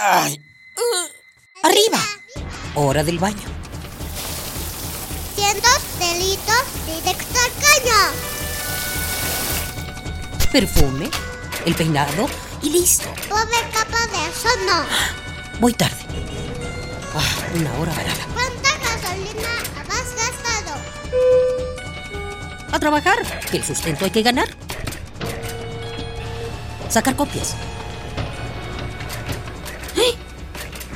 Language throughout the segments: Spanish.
¡Ay! ¡Arriba! Hora del baño. Cientos delitos directo al caño. Perfume, el peinado y listo. Pobre capa de eso no. Voy tarde. Ah, una hora varada. ¿Cuánta gasolina has gastado? A trabajar, que el sustento hay que ganar. Sacar copias.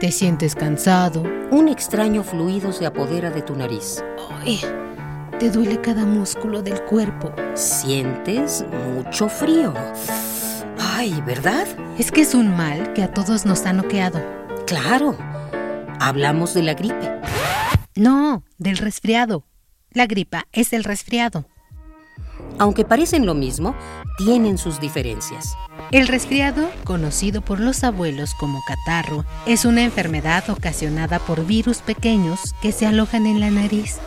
Te sientes cansado. Un extraño fluido se apodera de tu nariz. Ay, te duele cada músculo del cuerpo. Sientes mucho frío. Ay, ¿verdad? Es que es un mal que a todos nos ha noqueado. Claro. Hablamos de la gripe. No, del resfriado. La gripa es el resfriado. Aunque parecen lo mismo, tienen sus diferencias. El resfriado, conocido por los abuelos como catarro, es una enfermedad ocasionada por virus pequeños que se alojan en la nariz.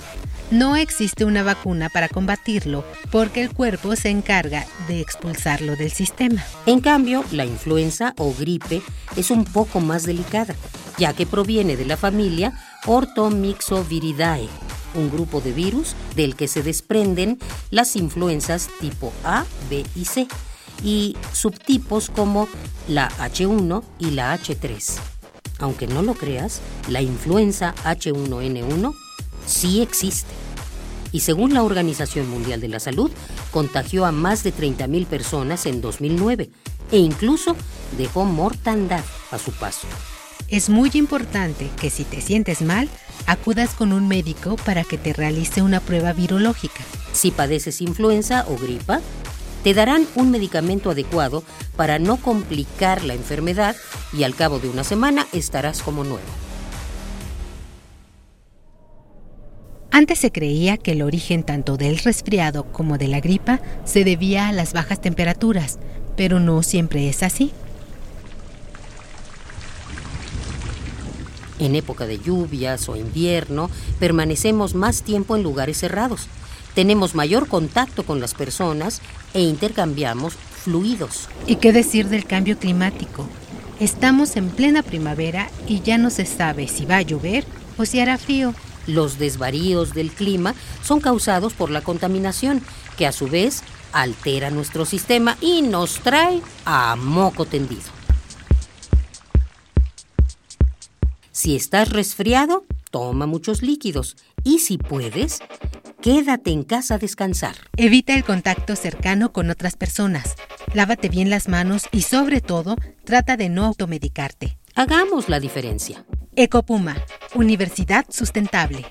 No existe una vacuna para combatirlo porque el cuerpo se encarga de expulsarlo del sistema. En cambio, la influenza o gripe es un poco más delicada, ya que proviene de la familia Orthomyxoviridae, un grupo de virus del que se desprenden las influencias tipo A, B y C, y subtipos como la H1 y la H3. Aunque no lo creas, la influenza H1N1 sí existe. Y según la Organización Mundial de la Salud, contagió a más de 30.000 personas en 2009 e incluso dejó mortandad a su paso. Es muy importante que si te sientes mal, acudas con un médico para que te realice una prueba virológica. Si padeces influenza o gripa, te darán un medicamento adecuado para no complicar la enfermedad y al cabo de una semana estarás como nuevo. Antes se creía que el origen tanto del resfriado como de la gripa se debía a las bajas temperaturas, pero no siempre es así. En época de lluvias o invierno, permanecemos más tiempo en lugares cerrados. Tenemos mayor contacto con las personas e intercambiamos fluidos. ¿Y qué decir del cambio climático? Estamos en plena primavera y ya no se sabe si va a llover o si hará frío. Los desvaríos del clima son causados por la contaminación, que a su vez altera nuestro sistema y nos trae a moco tendido. Si estás resfriado, toma muchos líquidos y si puedes, quédate en casa a descansar. Evita el contacto cercano con otras personas. Lávate bien las manos y sobre todo, trata de no automedicarte. Hagamos la diferencia. Ecopuma, Universidad Sustentable.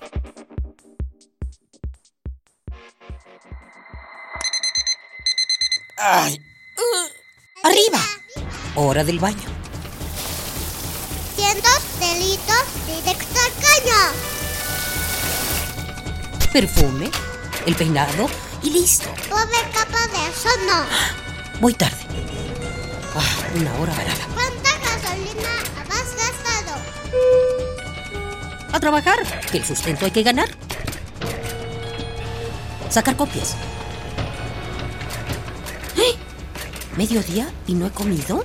¡Ay! ¡Arriba! Hora del baño. Delitos directo al caño. Perfume, el peinado y listo. Pobre capa de eso no. Voy tarde. Ah, una hora varada. ¿Cuánta gasolina has gastado? A trabajar, que el sustento hay que ganar. Sacar copias. ¡Eh! ¿Mediodía y no he comido?